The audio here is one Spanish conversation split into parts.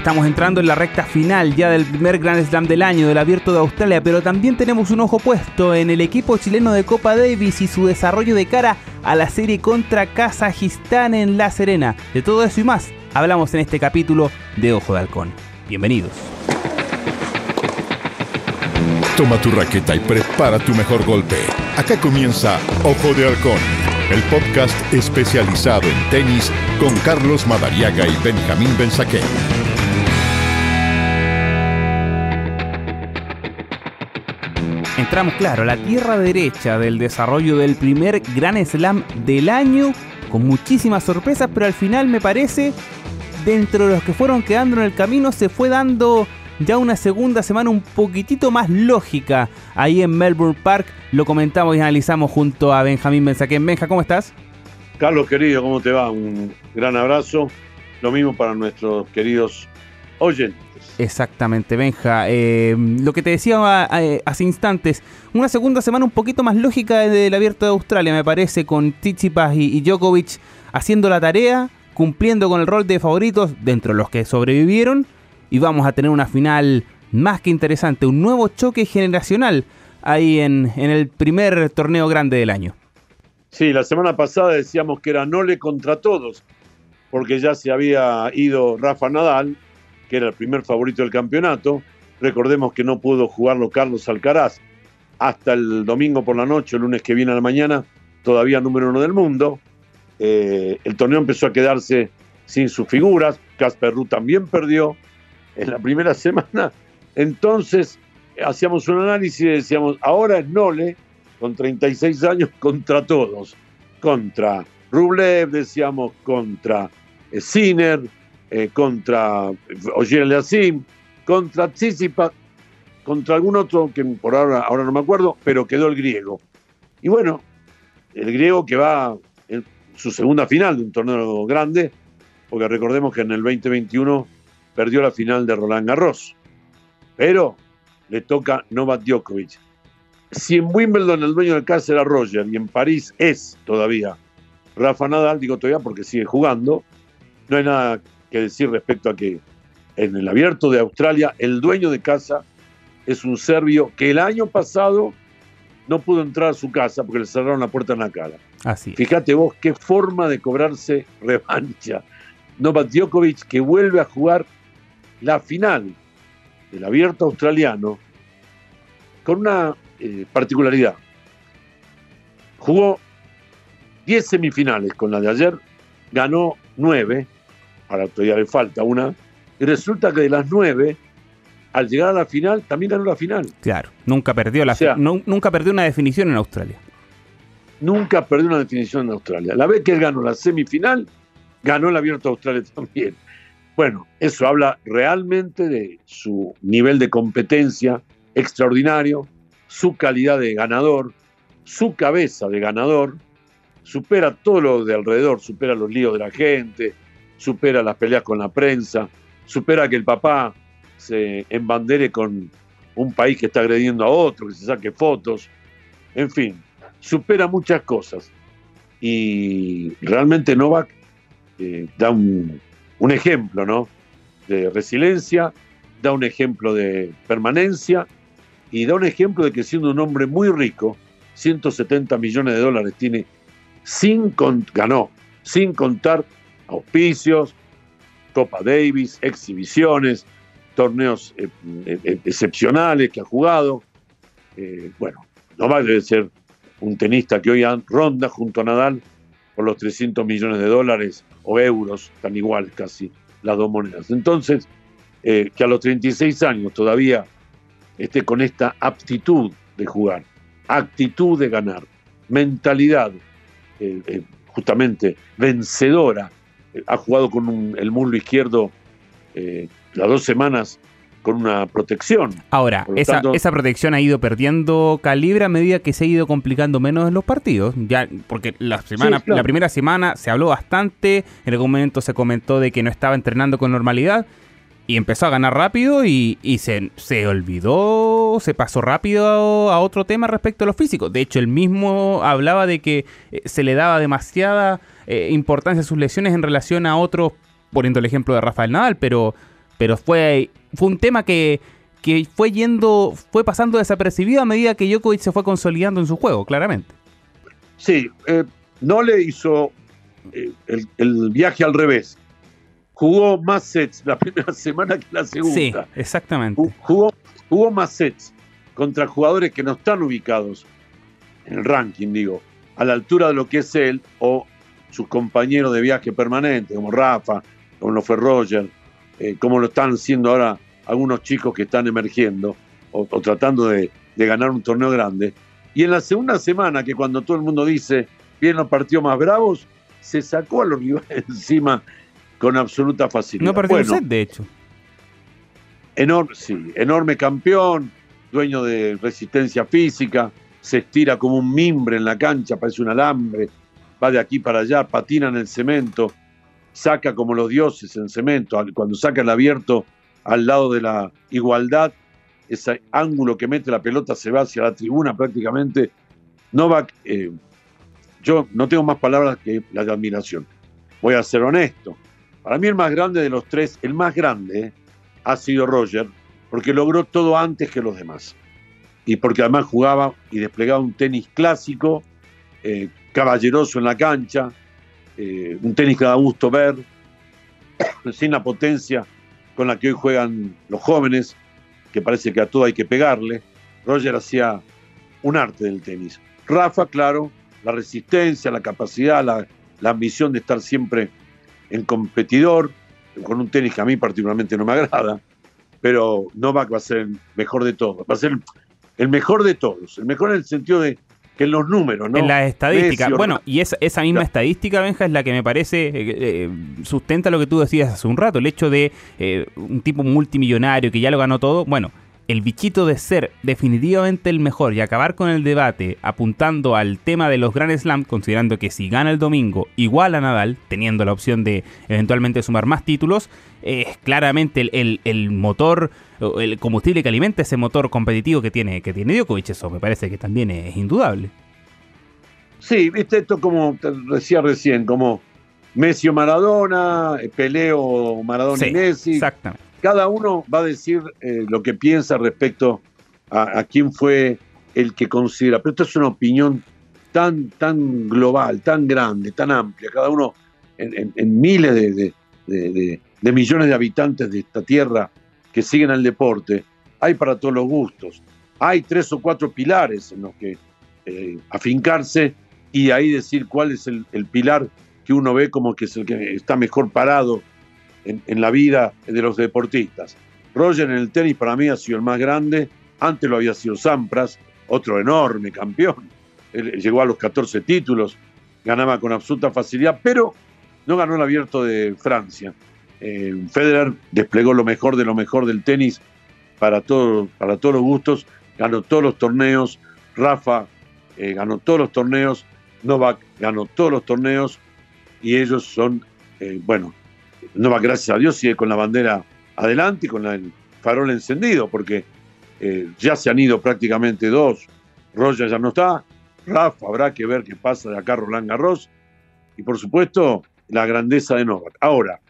Estamos entrando en la recta final ya del primer Grand Slam del año del Abierto de Australia, pero también tenemos un ojo puesto en el equipo chileno de Copa Davis y su desarrollo de cara a la serie contra Kazajistán en La Serena. De todo eso y más hablamos en este capítulo de Ojo de Halcón. Bienvenidos. Toma tu raqueta y prepara tu mejor golpe. Acá comienza Ojo de Halcón, el podcast especializado en tenis con Carlos Madariaga y Benjamín Benzaquén. Entramos, claro, a la tierra derecha del desarrollo del primer Gran Slam del año, con muchísimas sorpresas, pero al final me parece, dentro de los que fueron quedando en el camino, se fue dando ya una segunda semana un poquitito más lógica ahí en Melbourne Park. Lo comentamos y analizamos junto a Benjamín Benzaquén. Benja, ¿cómo estás? Carlos, querido, ¿cómo te va? Un gran abrazo. Lo mismo para nuestros queridos oyentes. Exactamente, Benja. Eh, lo que te decía eh, hace instantes, una segunda semana un poquito más lógica del Abierto de Australia, me parece, con Tsitsipas y, y Djokovic haciendo la tarea, cumpliendo con el rol de favoritos dentro de los que sobrevivieron, y vamos a tener una final más que interesante, un nuevo choque generacional ahí en, en el primer torneo grande del año. Sí, la semana pasada decíamos que era Nole contra todos, porque ya se había ido Rafa Nadal, que era el primer favorito del campeonato. Recordemos que no pudo jugarlo Carlos Alcaraz hasta el domingo por la noche, el lunes que viene a la mañana, todavía número uno del mundo. Eh, el torneo empezó a quedarse sin sus figuras. Casper Ruud también perdió en la primera semana. Entonces hacíamos un análisis y decíamos, ahora es Nole, con 36 años, contra todos. Contra Rublev, decíamos, contra Sinner, eh, contra Ogier Leasim, contra Tsitsipas, contra algún otro que por ahora, ahora no me acuerdo, pero quedó el griego. Y bueno, el griego que va en su segunda final de un torneo grande, porque recordemos que en el 2021 perdió la final de Roland Garros, pero le toca Novak Djokovic. Si en Wimbledon el dueño del casa era Roger y en París es todavía Rafa Nadal, digo todavía porque sigue jugando, no hay nada que decir respecto a que en el abierto de Australia el dueño de casa es un serbio que el año pasado no pudo entrar a su casa porque le cerraron la puerta en la cara. Así. Fíjate vos qué forma de cobrarse revancha. Novak Djokovic que vuelve a jugar la final del abierto australiano con una eh, particularidad. Jugó 10 semifinales con la de ayer, ganó 9 ahora todavía le falta una, y resulta que de las nueve, al llegar a la final, también ganó la final. Claro, nunca perdió, la, o sea, no, nunca perdió una definición en Australia. Nunca perdió una definición en Australia. La vez que él ganó la semifinal, ganó el Abierto de Australia también. Bueno, eso habla realmente de su nivel de competencia extraordinario, su calidad de ganador, su cabeza de ganador, supera todo lo de alrededor, supera los líos de la gente, supera las peleas con la prensa, supera que el papá se embandere con un país que está agrediendo a otro, que se saque fotos, en fin, supera muchas cosas. Y realmente Novak eh, da un, ejemplo, ¿no? De resiliencia, da un ejemplo de permanencia y da un ejemplo de que siendo un hombre muy rico, 170 millones de dólares tiene, sin ganó, sin contar auspicios, Copa Davis, exhibiciones, torneos eh, eh, excepcionales que ha jugado. Eh, bueno, Novak debe ser un tenista que hoy ronda junto a Nadal por los 300 millones de dólares o euros, tan iguales casi las dos monedas. Entonces, que a los 36 años todavía esté con esta aptitud de jugar, actitud de ganar, mentalidad justamente vencedora ha jugado con un, el muslo izquierdo eh, las dos semanas con una protección. Ahora, esa, tanto, esa, protección ha ido perdiendo calibre a medida que se ha ido complicando menos en los partidos. Ya, porque la, semana, sí, claro. la primera semana se habló bastante, en algún momento se comentó de que no estaba entrenando con normalidad y empezó a ganar rápido y, se, se, olvidó, se pasó rápido a otro tema respecto a los físicos. De hecho, él mismo hablaba de que eh, se le daba demasiada eh, importancia a sus lesiones en relación a otros, poniendo el ejemplo de Rafael Nadal, pero, pero fue, fue un tema que, que fue yendo, fue pasando desapercibido a medida que Djokovic se fue consolidando en su juego, claramente. Sí, eh, no le hizo el, viaje al revés. Jugó más sets la primera semana que la segunda. Sí, exactamente. Jugó, jugó más sets contra jugadores que no están ubicados en el ranking, digo, a la altura de lo que es él o sus compañeros de viaje permanente, como Rafa, como lo fue Roger, eh, como lo están haciendo ahora algunos chicos que están emergiendo o, tratando de, ganar un torneo grande. Y en la segunda semana, que cuando todo el mundo dice, vienen los partidos más bravos, se sacó a los rivales encima con absoluta facilidad. No perdió set, de hecho. Enorme, sí, enorme campeón, dueño de resistencia física, se estira como un mimbre en la cancha, parece un alambre, va de aquí para allá, patina en el cemento, saca como los dioses en cemento, cuando saca el abierto al lado de la igualdad, ese ángulo que mete la pelota se va hacia la tribuna prácticamente. Novak, eh, yo no tengo más palabras que la de admiración. Voy a ser honesto. Para mí el más grande de los tres, el más grande, eh, ha sido Roger, porque logró todo antes que los demás. Y porque además jugaba y desplegaba un tenis clásico, eh, caballeroso en la cancha, un tenis que da gusto ver, sin la potencia con la que hoy juegan los jóvenes, que parece que a todo hay que pegarle. Roger hacía un arte del tenis. Rafa, claro, la resistencia, la capacidad, la, ambición de estar siempre en competidor, con un tenis que a mí particularmente no me agrada, pero Novak va a ser el mejor de todos, va a ser el mejor de todos, el mejor en el sentido de en los números, ¿no? En las estadísticas. Bueno, y esa, esa misma estadística, Benja, es la que me parece eh, eh, sustenta lo que tú decías hace un rato, el hecho de eh, un tipo multimillonario que ya lo ganó todo. Bueno, el bichito de ser definitivamente el mejor y acabar con el debate apuntando al tema de los Grand Slam, considerando que si gana el domingo igual a Nadal, teniendo la opción de eventualmente sumar más títulos, es claramente el, el, motor, el combustible que alimenta ese motor competitivo que tiene, que tiene Djokovic. Eso me parece que también es indudable. Sí, viste esto como te decía recién, como Messi o Maradona, Peleo Maradona y Messi. Exactamente cada uno va a decir eh, lo que piensa respecto a, quién fue el que considera, pero esto es una opinión tan, tan global, tan grande, tan amplia, cada uno en, miles de, millones de habitantes de esta tierra que siguen al deporte, hay para todos los gustos. Hay tres o cuatro pilares en los que eh, afincarse y ahí decir cuál es el, el pilar que uno ve como que es el que está mejor parado en, la vida de los deportistas. Roger en el tenis para mí ha sido el más grande, antes lo había sido Sampras, otro enorme campeón, llegó a los 14 títulos, ganaba con absoluta facilidad, pero no ganó el abierto de Francia. Eh, Federer desplegó lo mejor de lo mejor del tenis para, todo, para todos los gustos, ganó todos los torneos, Rafa eh, ganó todos los torneos, Novak ganó todos los torneos. Y ellos son, eh, bueno, no va, gracias a Dios, sigue con la bandera adelante y con el farol encendido, porque eh, ya se han ido prácticamente dos. Roger ya no está. Rafa, habrá que ver qué pasa de acá Roland Garros. Y por supuesto, la grandeza de Novak. Ahora,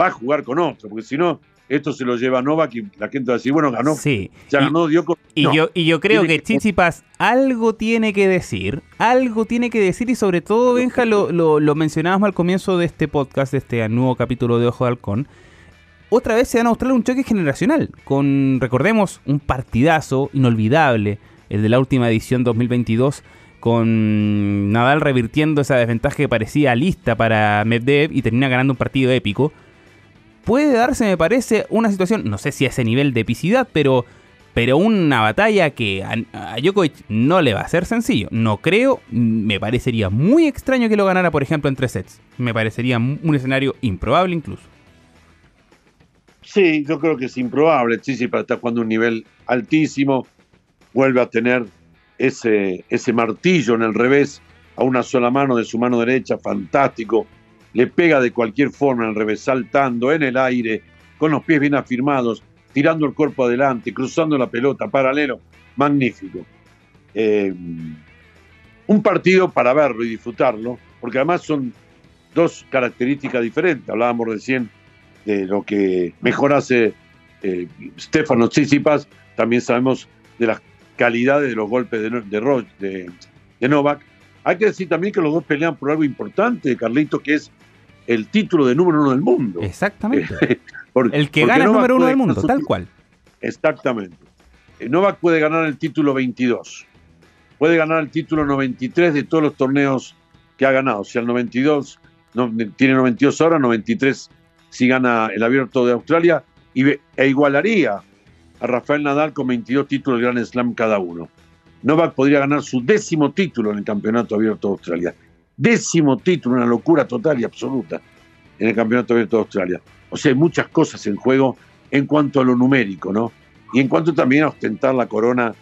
va a jugar con otro, porque si no, esto se lo lleva Novak y la gente va a decir, bueno, ganó. Sí. Ya ganó, dio y, yo, y yo creo que, Chichipas algo tiene que decir, algo tiene que decir y sobre todo, Benja, lo, lo, mencionábamos al comienzo de este podcast, de este nuevo capítulo de Ojo de Halcón. Otra vez se van a mostrar un choque generacional, con, recordemos, un partidazo inolvidable, el de la última edición 2022, con Nadal revirtiendo esa desventaja que parecía lista para Medvedev y termina ganando un partido épico puede darse, me parece, una situación, no sé si a ese nivel de epicidad, pero, pero una batalla que a, Djokovic no le va a ser sencillo. No creo, me parecería muy extraño que lo ganara, por ejemplo, en tres sets. Me parecería un escenario improbable incluso. Sí, yo creo que es improbable. para está jugando un nivel altísimo. Vuelve a tener ese, ese martillo en el revés a una sola mano de su mano derecha, fantástico le pega de cualquier forma el revés, saltando en el aire, con los pies bien afirmados, tirando el cuerpo adelante, cruzando la pelota, paralelo, magnífico. Eh, un partido para verlo y disfrutarlo, porque además son dos características diferentes. Hablábamos recién de lo que mejor hace eh, Stefano Tsitsipas, también sabemos de las calidades de los golpes de, de, de, de Novak. Hay que decir también que los dos pelean por algo importante, Carlito, que es el título de número uno del mundo. Exactamente. el que gana el número uno del mundo, tal cual. Exactamente. Eh, Novak puede ganar el título 22. Puede ganar el título 93 de todos los torneos que ha ganado. O sea, el 92 no, tiene 92 ahora, 93 si gana el abierto de Australia y, e igualaría a Rafael Nadal con 22 títulos de Grand Slam cada uno. Novak podría ganar su décimo título en el Campeonato Abierto de Australia. Décimo título, una locura total y absoluta en el Campeonato Abierto de Australia. O sea, hay muchas cosas en juego en cuanto a lo numérico, ¿no? Y en cuanto también a ostentar la corona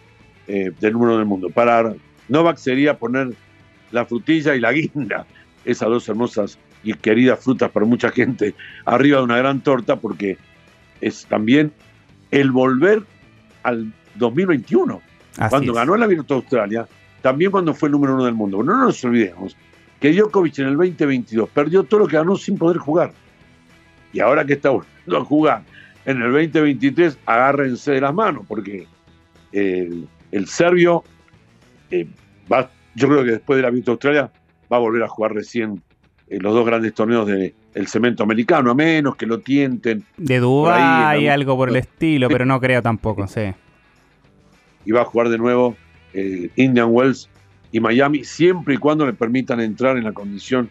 eh, del número del mundo. Para Novak sería poner la frutilla y la guinda, esas dos hermosas y queridas frutas para mucha gente, arriba de una gran torta, porque es también el volver al 2021, cuando ganó el Abierto de Australia, también cuando fue el número uno del mundo. No nos olvidemos que Djokovic en el 2022 perdió todo lo que ganó sin poder jugar. Y ahora que está volviendo a jugar en el 2023, agárrense de las manos, porque el, serbio eh, va, yo creo que después del Abierto de Australia va a volver a jugar recién en los dos grandes torneos del cemento americano, a menos que lo tienten. De Dubái y algo por el estilo, pero no creo tampoco, sí. Y va a jugar de nuevo eh, Indian Wells y Miami, siempre y cuando le permitan entrar en la condición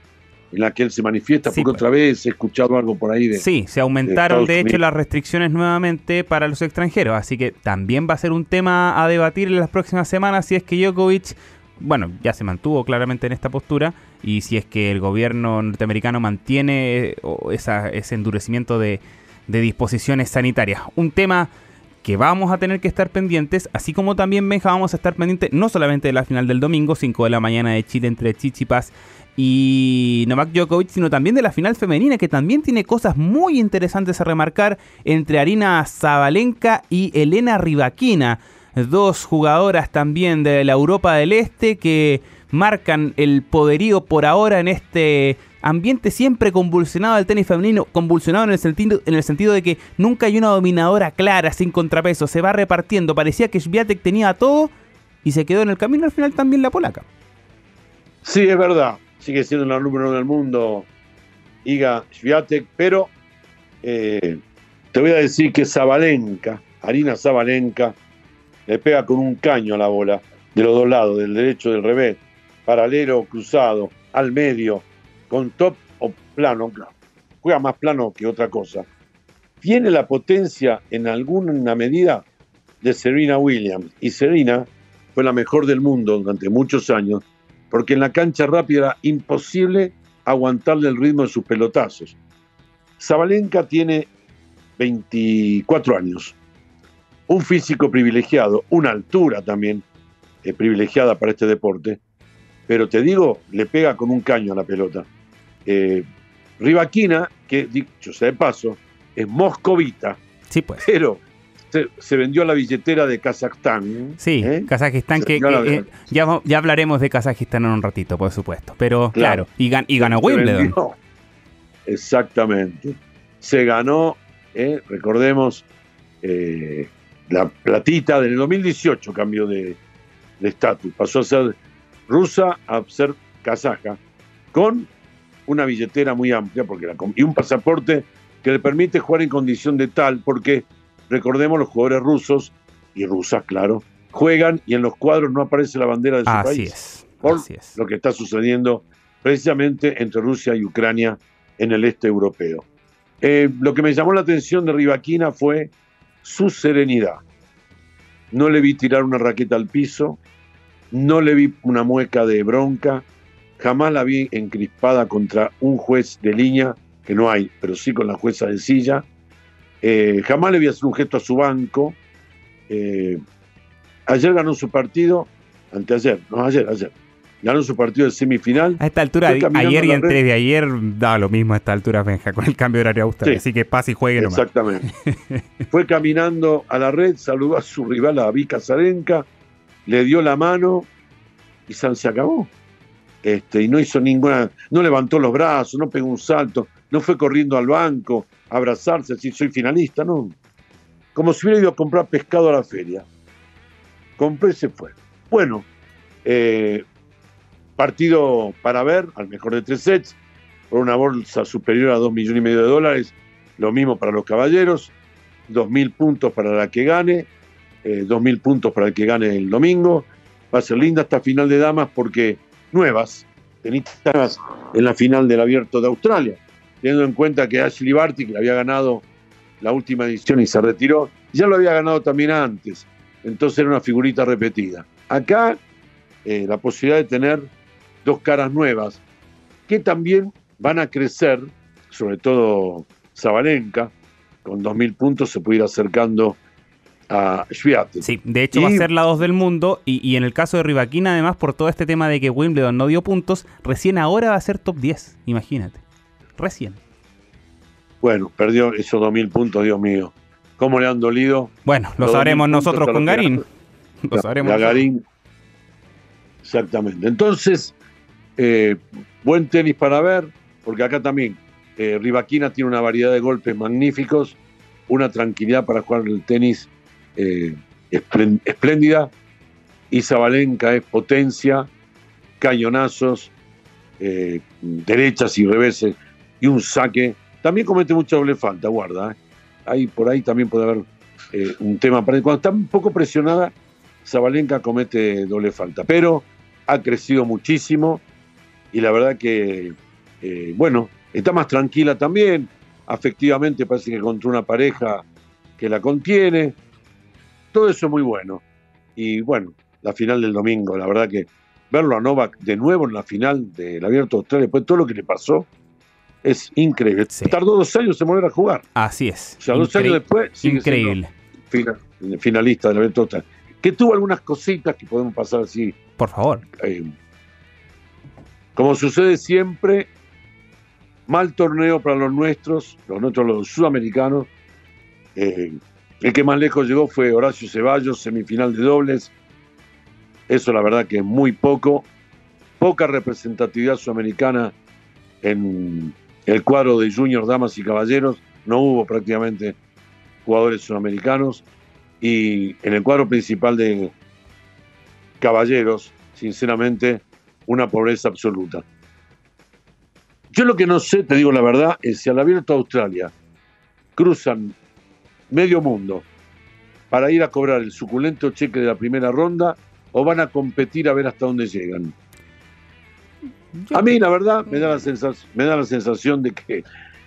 en la que él se manifiesta, porque pues. otra vez he escuchado algo por ahí de... Sí, se aumentaron de, hecho las restricciones nuevamente para los extranjeros, así que también va a ser un tema a debatir en las próximas semanas si es que Djokovic, bueno, ya se mantuvo claramente en esta postura, y si es que el gobierno norteamericano mantiene eh, ese endurecimiento de, de disposiciones sanitarias. Un tema que vamos a tener que estar pendientes, así como también Benja vamos a estar pendientes no solamente de la final del domingo, 5 de la mañana de Chile entre Chichipas y Novak Djokovic, sino también de la final femenina, que también tiene cosas muy interesantes a remarcar entre Arina Zabalenka y Elena Rivaquina, dos jugadoras también de la Europa del Este que marcan el poderío por ahora en este ambiente siempre convulsionado del tenis femenino, convulsionado en el sentido, en el sentido de que nunca hay una dominadora clara, sin contrapeso, se va repartiendo, parecía que Sviatek tenía todo y se quedó en el camino al final también la polaca. Sí, es verdad, sigue siendo la número uno del mundo Iga Sviatek, pero eh, te voy a decir que Zabalenka, Arina Zabalenka, le pega con un caño a la bola, de los dos lados, del derecho del revés, paralelo, cruzado, al medio, con top o plano, juega más plano que otra cosa, tiene la potencia en alguna medida de Serena Williams. Y Serena fue la mejor del mundo durante muchos años, porque en la cancha rápida era imposible aguantarle el ritmo de sus pelotazos. Zabalenka tiene 24 años, un físico privilegiado, una altura también eh, privilegiada para este deporte, pero te digo, le pega con un caño a la pelota. Eh, Rivaquina, que dicho sea de paso, es moscovita, sí, pues. pero se, vendió a la billetera de Kazajstán. Sí, ¿eh? Kazajistán, que, eh, ya, ya, hablaremos de Kazajistán en un ratito, por supuesto. Pero claro, y, ganó Wimbledon. Exactamente. Se ganó, recordemos, la platita del 2018 cambió de estatus. Pasó a ser rusa a ser kazaja, con una billetera muy amplia porque la, y un pasaporte que le permite jugar en condición de tal, porque recordemos los jugadores rusos y rusas, claro, juegan y en los cuadros no aparece la bandera de su así país. Es, por lo que está sucediendo precisamente entre Rusia y Ucrania en el este europeo. Eh, lo que me llamó la atención de Rivaquina fue su serenidad. No le vi tirar una raqueta al piso, no le vi una mueca de bronca, jamás la vi encrispada contra un juez de línea, que no hay, pero sí con la jueza de silla. Eh, jamás le vi hacer un gesto a su banco. Eh, ayer ganó su partido, anteayer, no, ayer, ayer. Ganó su partido de semifinal. A esta altura, ayer y antes de ayer, da lo mismo a esta altura, Benja, con el cambio de horario austral. así que pase y juegue nomás. Exactamente. Fue caminando a la red, saludó a su rival, a Vika Zarenka, le dio la mano y se acabó. Este, y no hizo ninguna, no levantó los brazos, no pegó un salto, no fue corriendo al banco a abrazarse, decir soy finalista, no. Como si hubiera ido a comprar pescado a la feria. Compró y se fue. Bueno, eh, partido para ver, al mejor de tres sets, por una bolsa superior a dos millones y medio de dólares, lo mismo para los caballeros, dos mil puntos para la que gane, eh, dos mil puntos para el que gane el domingo. Va a ser linda esta final de damas porque nuevas, tenistas en la final del Abierto de Australia, teniendo en cuenta que Ashley Barty, que había ganado la última edición y se retiró, ya lo había ganado también antes, entonces era una figurita repetida. Acá eh, la posibilidad de tener dos caras nuevas, que también van a crecer, sobre todo Zabalenka, con 2.000 puntos se puede ir acercando a. Sí, de hecho va a ser la 2 del mundo y, en el caso de Rivaquina, además, por todo este tema de que Wimbledon no dio puntos, recién ahora va a ser top 10, imagínate. Recién. Bueno, perdió esos 2.000 puntos, Dios mío. ¿Cómo le han dolido? Bueno, lo sabremos nosotros con Garín. Lo sabremos. Garín. Exactamente. Entonces, eh, buen tenis para ver, porque acá también eh, Rivaquina tiene una variedad de golpes magníficos, una tranquilidad para jugar el tenis eh, espléndida. Y Zabalenka es potencia, cañonazos, eh, derechas y reveses y un saque. También comete mucha doble falta, guarda. ¿eh? Ahí, por ahí también puede haber un tema. Cuando está un poco presionada, Zabalenka comete doble falta. Pero ha crecido muchísimo y la verdad que, bueno, está más tranquila también. Afectivamente parece que encontró una pareja que la contiene todo eso es muy bueno. Y bueno, la final del domingo, la verdad que verlo a Novak de nuevo en la final del Abierto de Australia, después todo lo que le pasó, es increíble. Tardó dos años en volver a jugar. Así es. O sea, dos años después sigue Increíble. finalista del Abierto de Australia. Que tuvo algunas cositas que podemos pasar así. Por favor. Eh, como sucede siempre, mal torneo para los nuestros, los nuestros, los sudamericanos. Eh, el que más lejos llegó fue Horacio Ceballos, semifinal de dobles. Eso la verdad que es muy poco. Poca representatividad sudamericana en el cuadro de juniors, damas y caballeros. No hubo prácticamente jugadores sudamericanos. Y en el cuadro principal de caballeros, sinceramente, una pobreza absoluta. Yo lo que no sé, te digo la verdad, es si al abierto Australia cruzan medio mundo para ir a cobrar el suculento cheque de la primera ronda o van a competir a ver hasta dónde llegan. a mí, la verdad, me da la, sensación, me da la sensación de que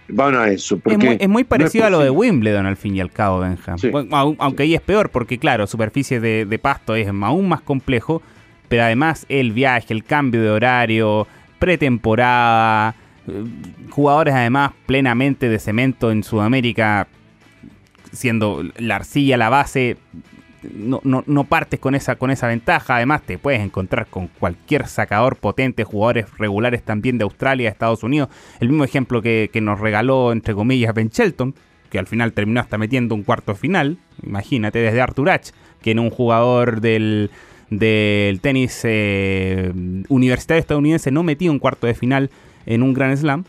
van a eso. Porque es, muy, parecido a lo de Wimbledon, al fin y al cabo, Benjamín. aunque ahí es peor, porque claro, superficie de, de, pasto es aún más complejo, pero además el viaje, el cambio de horario, pretemporada, eh, jugadores además plenamente de cemento en Sudamérica siendo la arcilla la base, no, no, no, partes con esa, con esa ventaja. Además, te puedes encontrar con cualquier sacador potente, jugadores regulares también de Australia, Estados Unidos. El mismo ejemplo que, nos regaló, entre comillas, Ben Shelton, que al final terminó hasta metiendo un cuarto final. Imagínate, desde Arthur Ashe, que en un jugador del, del tenis eh, universitario estadounidense no metía un cuarto de final en un Grand Slam.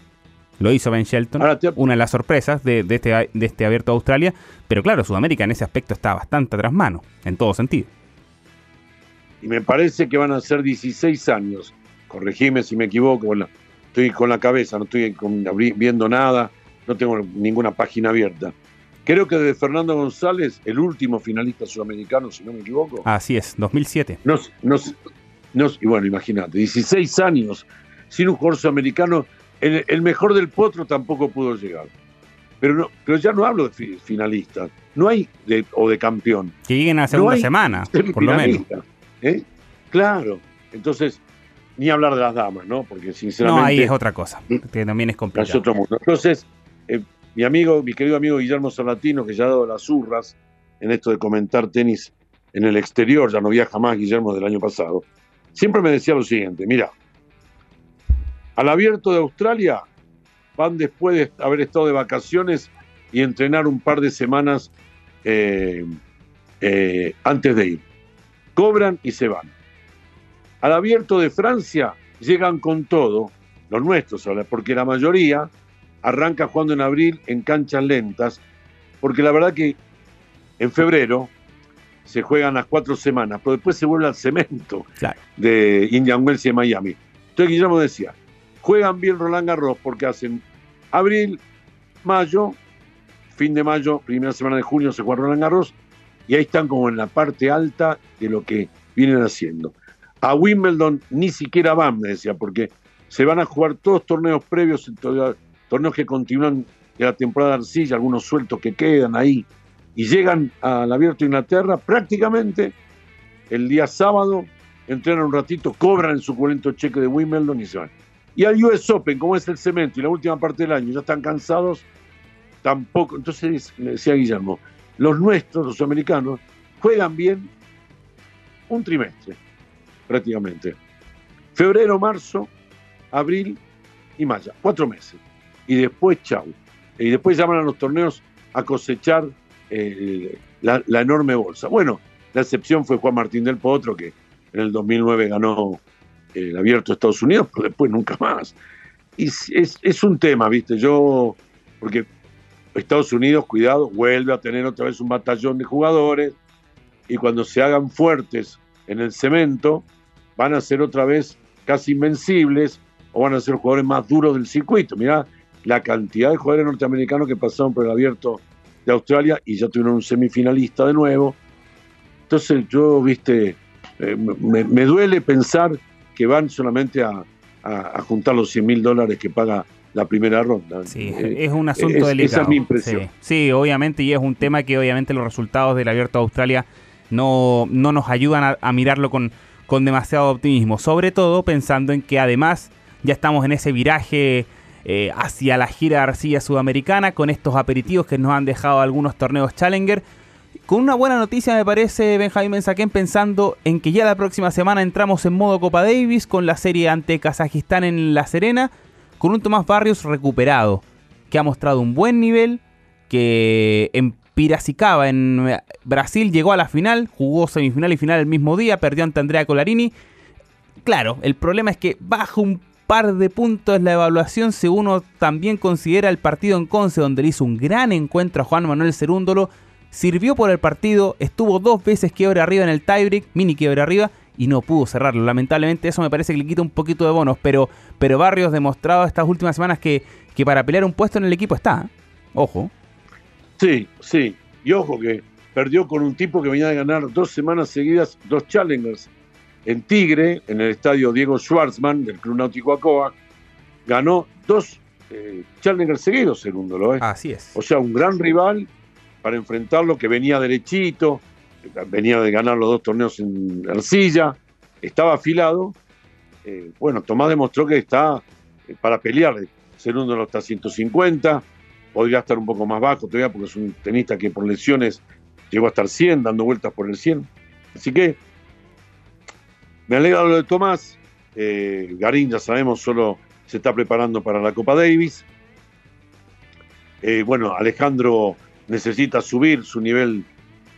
Lo hizo Ben Shelton, una de las sorpresas de, este, de este abierto de Australia. Pero claro, Sudamérica en ese aspecto está bastante atrás mano, en todo sentido. Y me parece que van a ser 16 años. Corregime si me equivoco, estoy con la cabeza, no estoy viendo nada, no tengo ninguna página abierta. Creo que de Fernando González, el último finalista sudamericano, si no me equivoco. Así es, 2007. No, y bueno, imagínate, 16 años sin un jugador sudamericano el, mejor del potro tampoco pudo llegar. Pero, no, pero ya no hablo de finalistas. No hay de, o de campeón. Que lleguen a segunda semana, por lo menos. ¿eh? Claro. Entonces, ni hablar de las damas, ¿no? Porque sinceramente. No, ahí es otra cosa. Que también es complicado. Es otro mundo. Entonces, eh, mi amigo, mi querido amigo Guillermo Salatino, que ya ha dado las urras en esto de comentar tenis en el exterior, ya no viaja más Guillermo del año pasado, siempre me decía lo siguiente: mira, al abierto de Australia van después de haber estado de vacaciones y entrenar un par de semanas eh, eh, antes de ir. Cobran y se van. Al abierto de Francia llegan con todo, los nuestros, porque la mayoría arranca jugando en abril en canchas lentas, porque la verdad que en febrero se juegan las cuatro semanas, pero después se vuelve al cemento de Indian Wells y de Miami. Entonces Guillermo decía, juegan bien Roland Garros porque hacen abril, mayo, fin de mayo, primera semana de junio se juega Roland Garros, y ahí están como en la parte alta de lo que vienen haciendo. A Wimbledon ni siquiera van, me decía, porque se van a jugar todos torneos previos, torneos que continúan de la temporada de arcilla, algunos sueltos que quedan ahí, y llegan al Abierto de Inglaterra prácticamente el día sábado, entrenan un ratito, cobran el suculento cheque de Wimbledon y se van. Y al US Open, como es el cemento y la última parte del año, ya están cansados, tampoco. Entonces, decía Guillermo, los nuestros, los americanos, juegan bien un trimestre, prácticamente. Febrero, marzo, abril y mayo, cuatro meses. Y después, chau. Y después llaman a los torneos a cosechar eh, la, enorme bolsa. Bueno, la excepción fue Juan Martín del Potro, que en el 2009 ganó el abierto de Estados Unidos, pero después nunca más. Y es, es un tema, ¿viste? Yo, porque Estados Unidos, cuidado, vuelve a tener otra vez un batallón de jugadores y cuando se hagan fuertes en el cemento, van a ser otra vez casi invencibles o van a ser jugadores más duros del circuito. Mirá la cantidad de jugadores norteamericanos que pasaron por el abierto de Australia y ya tuvieron un semifinalista de nuevo. Entonces yo, viste, eh, me, duele pensar que van solamente a, juntar los 100 mil dólares que paga la primera ronda. Sí, eh, es un asunto delicado. Esa es mi impresión. Sí, obviamente, y es un tema que obviamente los resultados del Abierto de Australia no, no nos ayudan a, mirarlo con, con demasiado optimismo. Sobre todo pensando en que además ya estamos en ese viraje eh, hacia la gira de arcilla sudamericana con estos aperitivos que nos han dejado algunos torneos Challenger. Con una buena noticia me parece Benjamín Mensaquén pensando en que ya la próxima semana entramos en modo Copa Davis con la serie ante Kazajistán en La Serena, con un Tomás Barrios recuperado, que ha mostrado un buen nivel, que en Piracicaba, en Brasil, llegó a la final, jugó semifinal y final el mismo día, perdió ante Andrea Colarini. Claro, el problema es que baja un par de puntos la evaluación si uno también considera el partido en Conce, donde le hizo un gran encuentro a Juan Manuel Cerúndolo, sirvió por el partido, estuvo dos veces quiebre arriba en el tiebreak, mini quiebre arriba, y no pudo cerrarlo. Lamentablemente eso me parece que le quita un poquito de bonos, pero, pero Barrios demostrado estas últimas semanas que, que para pelear un puesto en el equipo está. Ojo. Sí, sí. Y ojo que perdió con un tipo que venía de ganar dos semanas seguidas dos Challengers en Tigre, en el estadio Diego Schwartzman del Club Náutico Acoa, ganó dos eh, Challengers seguidos, segundo lo es. Así es. O sea, un gran rival para enfrentarlo que venía derechito, venía de ganar los dos torneos en Arcilla, estaba afilado. Eh, bueno, Tomás demostró que está eh, para pelear. Segundo lo está 150, podría estar un poco más bajo todavía porque es un tenista que por lesiones llegó a estar 100, dando vueltas por el 100. Así que me alegra lo de Tomás. Eh, Garín, ya sabemos, solo se está preparando para la Copa Davis. Bueno, Alejandro necesita subir su nivel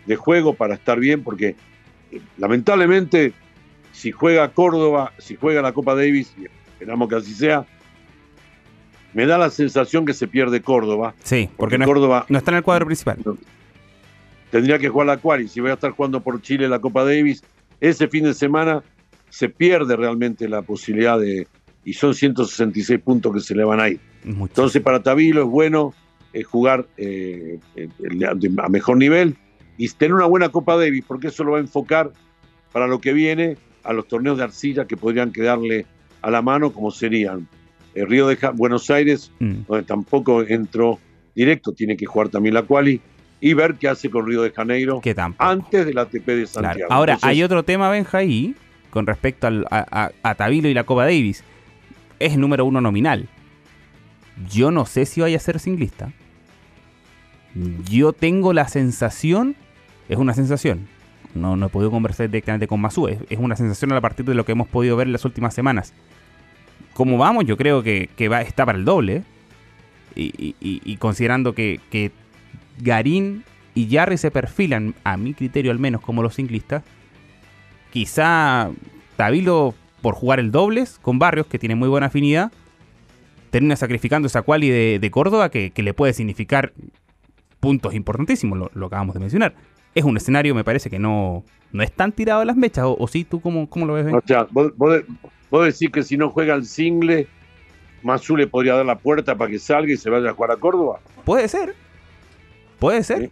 de juego para estar bien, porque eh, lamentablemente, si juega Córdoba, si juega la Copa Davis, y esperamos que así sea, me da la sensación que se pierde Córdoba. Sí, porque, no, Córdoba, no está en el cuadro principal. Tendría que jugar la cual, y si voy a estar jugando por Chile la Copa Davis, ese fin de semana se pierde realmente la posibilidad de, y son 166 puntos que se le van a ir. Entonces para Tabilo es bueno eh, jugar eh, a mejor nivel y tener una buena Copa Davis, porque eso lo va a enfocar para lo que viene a los torneos de arcilla que podrían quedarle a la mano, como serían el eh, Río de Buenos Aires, mm. donde tampoco entró directo, tiene que jugar también la quali, y ver qué hace con Río de Janeiro antes de la ATP de Santiago. Ahora, hay otro tema, Benja, ahí, con respecto a, a, Tabilo y la Copa Davis. Es número uno nominal. Yo no sé si vaya a ser singlista. Yo tengo la sensación, es una sensación, no, no he podido conversar directamente con Masu, es, una sensación a partir de lo que hemos podido ver en las últimas semanas. Como vamos, yo creo que, va, está para el doble. Y, considerando que, que Garín y Jarry se perfilan, a mi criterio al menos, como los ciclistas, quizá Tabilo por jugar el dobles con Barrios, que tiene muy buena afinidad, termina sacrificando esa quali de, de Córdoba que, que, le puede significar puntos importantísimos, lo, lo, acabamos de mencionar. Es un escenario, me parece que no, no es tan tirado a las mechas, o, o sí, ¿tú cómo, cómo lo ves? Ben? O sea, vos, vos, vos, decís que si no juega el single, Mazú le podría dar la puerta para que salga y se vaya a jugar a Córdoba. Puede ser, puede ser. ¿Sí?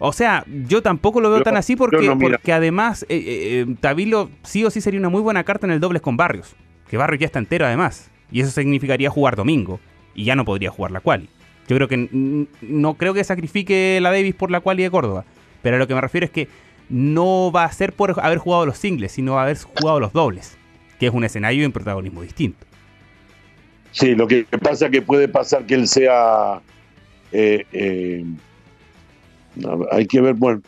O sea, yo tampoco lo veo Yo- tan así no, porque además eh, eh, eh, Tabilo sí o sí sería una muy buena carta en el dobles con Barrios. Que Barrios ya está entero además. Y eso significaría jugar domingo. Y ya no podría jugar la quali. Yo creo que no creo que sacrifique la Davis por la quali de Córdoba. Pero a lo que me refiero es que no va a ser por haber jugado los singles, sino haber jugado los dobles. Que es un escenario y un protagonismo distinto. Sí, lo que pasa es que puede pasar que él sea. eh, eh, hay que ver, bueno.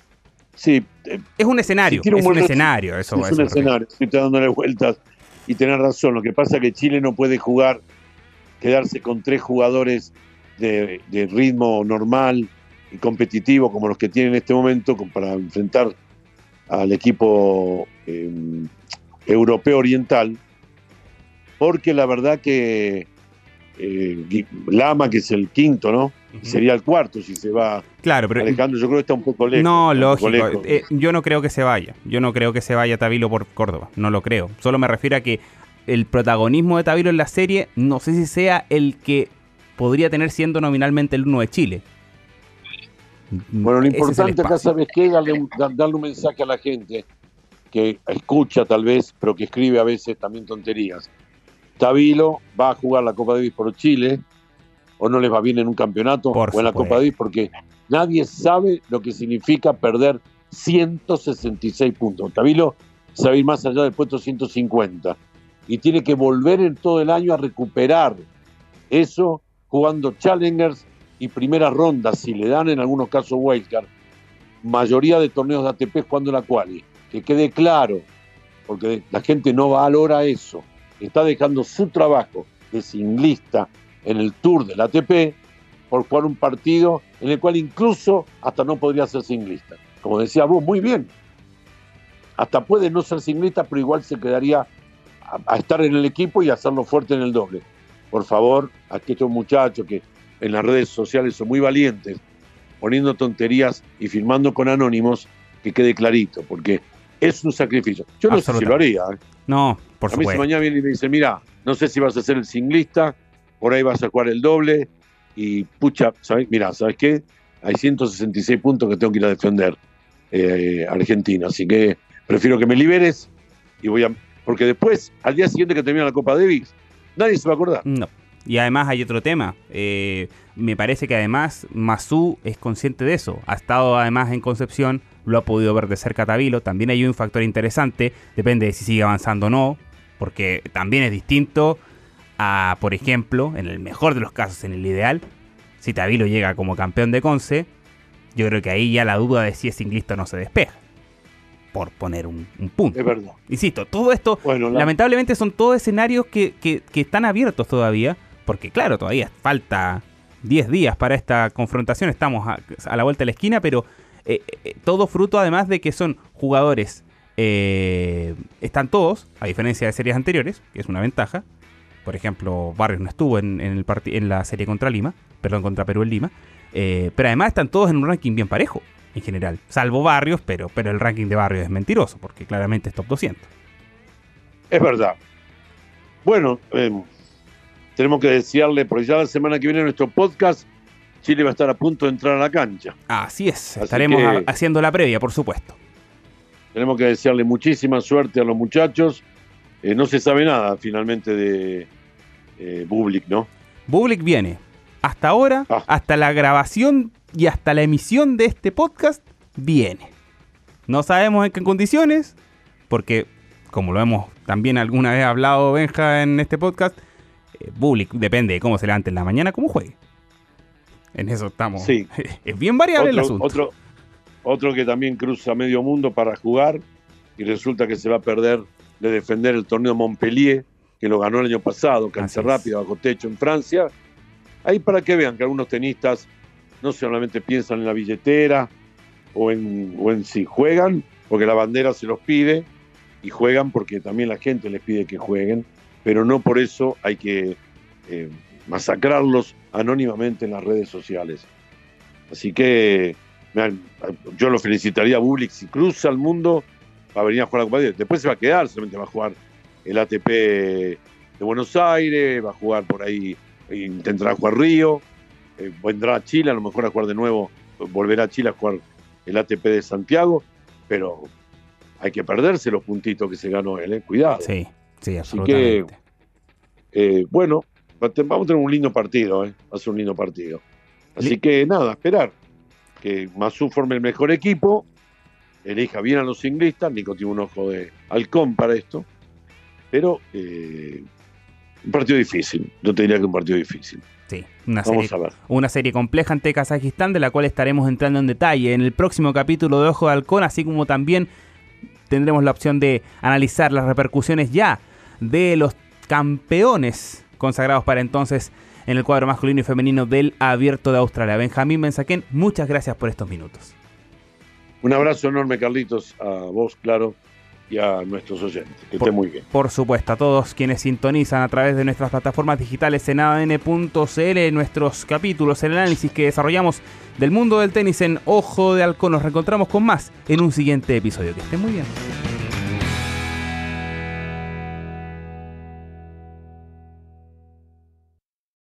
Sí, eh, Es un escenario, Si es un escenario. Eso, es un escenario. Estoy dándole vueltas y tener razón. Lo que pasa es que Chile no puede jugar, quedarse con tres jugadores de, de ritmo normal y competitivo como los que tiene en este momento para enfrentar al equipo eh, europeo oriental, porque la verdad que eh, Lama, que es el quinto, ¿no? Sería el cuarto si se va Claro, pero Alejandro. Yo creo que está un poco lejos. No, lógico. lejos. Eh, yo no creo que se vaya. Yo no creo que se vaya Tabilo por Córdoba. No lo creo. Solo me refiero a que el protagonismo de Tabilo en la serie, no sé si sea el que podría tener siendo nominalmente el uno de Chile. Bueno, lo Ese importante acá. ¿sabes qué? Darle un, da- darle un mensaje a la gente que escucha tal vez, pero que escribe a veces también tonterías. Tabilo va a jugar la Copa Davis por Chile, o no les va bien en un campeonato Por o en la. Copa Davis, porque nadie sabe lo que significa perder 166 puntos. Tabilo sabe ir más allá del puesto 150 y tiene que volver en todo el año a recuperar eso jugando Challengers y primeras rondas, si le dan en algunos casos wildcard, mayoría de torneos de ATP jugando la quali. Que quede claro, porque la gente no valora eso. Está dejando su trabajo de singlista en el tour del ATP por jugar un partido en el cual incluso hasta no podría ser singlista. Como decía vos, muy bien. Hasta puede no ser singlista, pero igual se quedaría a, a estar en el equipo y hacerlo fuerte en el doble. Por favor, a estos muchachos que en las redes sociales son muy valientes, poniendo tonterías y firmando con anónimos, que quede clarito, porque es un sacrificio. Yo no sé si lo haría. ¿eh? No, por a mí si mañana viene y me dice, mira, no sé si vas a ser el singlista, por ahí vas a jugar el doble, y pucha, ¿sabes? mira, ¿sabes qué? Hay 166 puntos que tengo que ir a defender eh, Argentina, así que prefiero que me liberes y voy a... Porque después, al día siguiente que termina la Copa Davis, nadie se va a acordar. No. Y además hay otro tema. Eh, me parece que además Mazú es consciente de eso. Ha estado además en Concepción, lo ha podido ver de cerca Tabilo. También hay un factor interesante. Depende de si sigue avanzando o no. Porque también es distinto a, por ejemplo, en el mejor de los casos, en el ideal, si Tabilo llega como campeón de Conce, yo creo que ahí ya la duda de si es singlista o no se despeja. Por poner un, un punto. Es verdad. Insisto, todo esto Bueno, la- lamentablemente son todos escenarios que, que- que están abiertos todavía, porque claro, todavía falta 10 días para esta confrontación, estamos a, a la vuelta de la esquina, pero eh, eh, todo fruto además de que son jugadores, eh, están todos, a diferencia de series anteriores, que es una ventaja. Por ejemplo, Barrios no estuvo en, en el en la serie contra Lima, perdón, contra Perú en Lima, eh, pero además están todos en un ranking bien parejo, en general, salvo Barrios, pero, pero el ranking de Barrios es mentiroso, porque claramente es top 200. Es verdad. Bueno, eh, tenemos que desearle, porque ya la semana que viene nuestro podcast, Chile va a estar a punto de entrar a la cancha. Así es, Así estaremos que- haciendo la previa, por supuesto. Tenemos que desearle muchísima suerte a los muchachos. Eh, no se sabe nada finalmente de eh, Bublik, ¿no? Bublik viene. Hasta ahora, Ah. hasta la grabación y hasta la emisión de este podcast, viene. No sabemos en qué condiciones, porque, como lo hemos también alguna vez hablado, Benja, en este podcast, eh, Bublik depende de cómo se levante en la mañana, cómo juegue. En eso estamos. Sí. Es bien variable el Otro, asunto. otro, otro que también cruza medio mundo para jugar y resulta que se va a perder de defender el torneo Montpellier, que lo ganó el año pasado, es. rápida, bajo techo en Francia. Ahí para que vean que algunos tenistas no solamente piensan en la billetera o en, o si juegan, porque la bandera se los pide, y juegan porque también la gente les pide que jueguen, pero no por eso hay que eh, masacrarlos anónimamente en las redes sociales. Así que yo lo felicitaría a Bublik si cruza el mundo va a venir a jugar la Copa Después se va a quedar, solamente va a jugar el ATP de Buenos Aires, va a jugar por ahí, intentará jugar Río, eh, vendrá a Chile, a lo mejor a jugar de nuevo, volverá a Chile a jugar el ATP de Santiago, pero hay que perderse los puntitos que se ganó él, ¿eh? cuidado. Sí, sí, absolutamente. Así que, eh, bueno, vamos a tener un lindo partido, ¿eh? va a ser un lindo partido. Así que nada, esperar que Masu forme el mejor equipo, elija bien a los inglistas, Nico tiene un ojo de halcón para esto, pero eh, un partido difícil, yo te diría que un partido difícil. Sí, una serie, una serie compleja ante Kazajistán de la cual estaremos entrando en detalle en el próximo capítulo de Ojo de Halcón, así como también tendremos la opción de analizar las repercusiones ya de los campeones consagrados para entonces en el cuadro masculino y femenino del Abierto de Australia. Benjamín Benzaquén, muchas gracias por estos minutos. Un abrazo enorme, Carlitos, a vos, claro, y a nuestros oyentes. Que esté muy bien. Por supuesto, a todos quienes sintonizan a través de nuestras plataformas digitales en adn.cl, nuestros capítulos, el análisis que desarrollamos del mundo del tenis en Ojo de Halcón. Nos reencontramos con más en un siguiente episodio. Que estén muy bien.